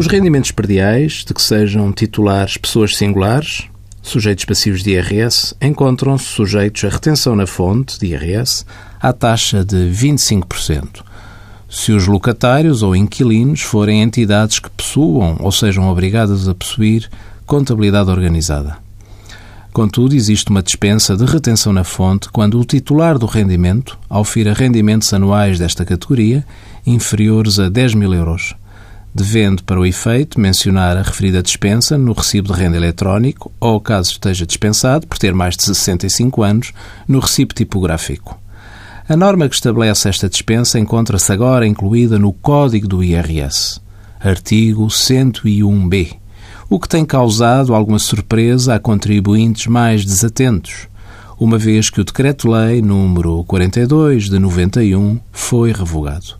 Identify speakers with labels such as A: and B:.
A: Os rendimentos perdiais, de que sejam titulares pessoas singulares, sujeitos passivos de IRS, encontram-se sujeitos à retenção na fonte de IRS à taxa de 25%, se os locatários ou inquilinos forem entidades que possuam ou sejam obrigadas a possuir contabilidade organizada. Contudo, existe uma dispensa de retenção na fonte quando o titular do rendimento aufira rendimentos anuais desta categoria inferiores a 10 mil euros, devendo, para o efeito, mencionar a referida dispensa no recibo de renda eletrónico ou, caso esteja dispensado, por ter mais de 65 anos, no recibo tipográfico. A norma que estabelece esta dispensa encontra-se agora incluída no Código do IRS, artigo 101b, o que tem causado alguma surpresa a contribuintes mais desatentos, uma vez que o Decreto-Lei número 42 de 91 foi revogado.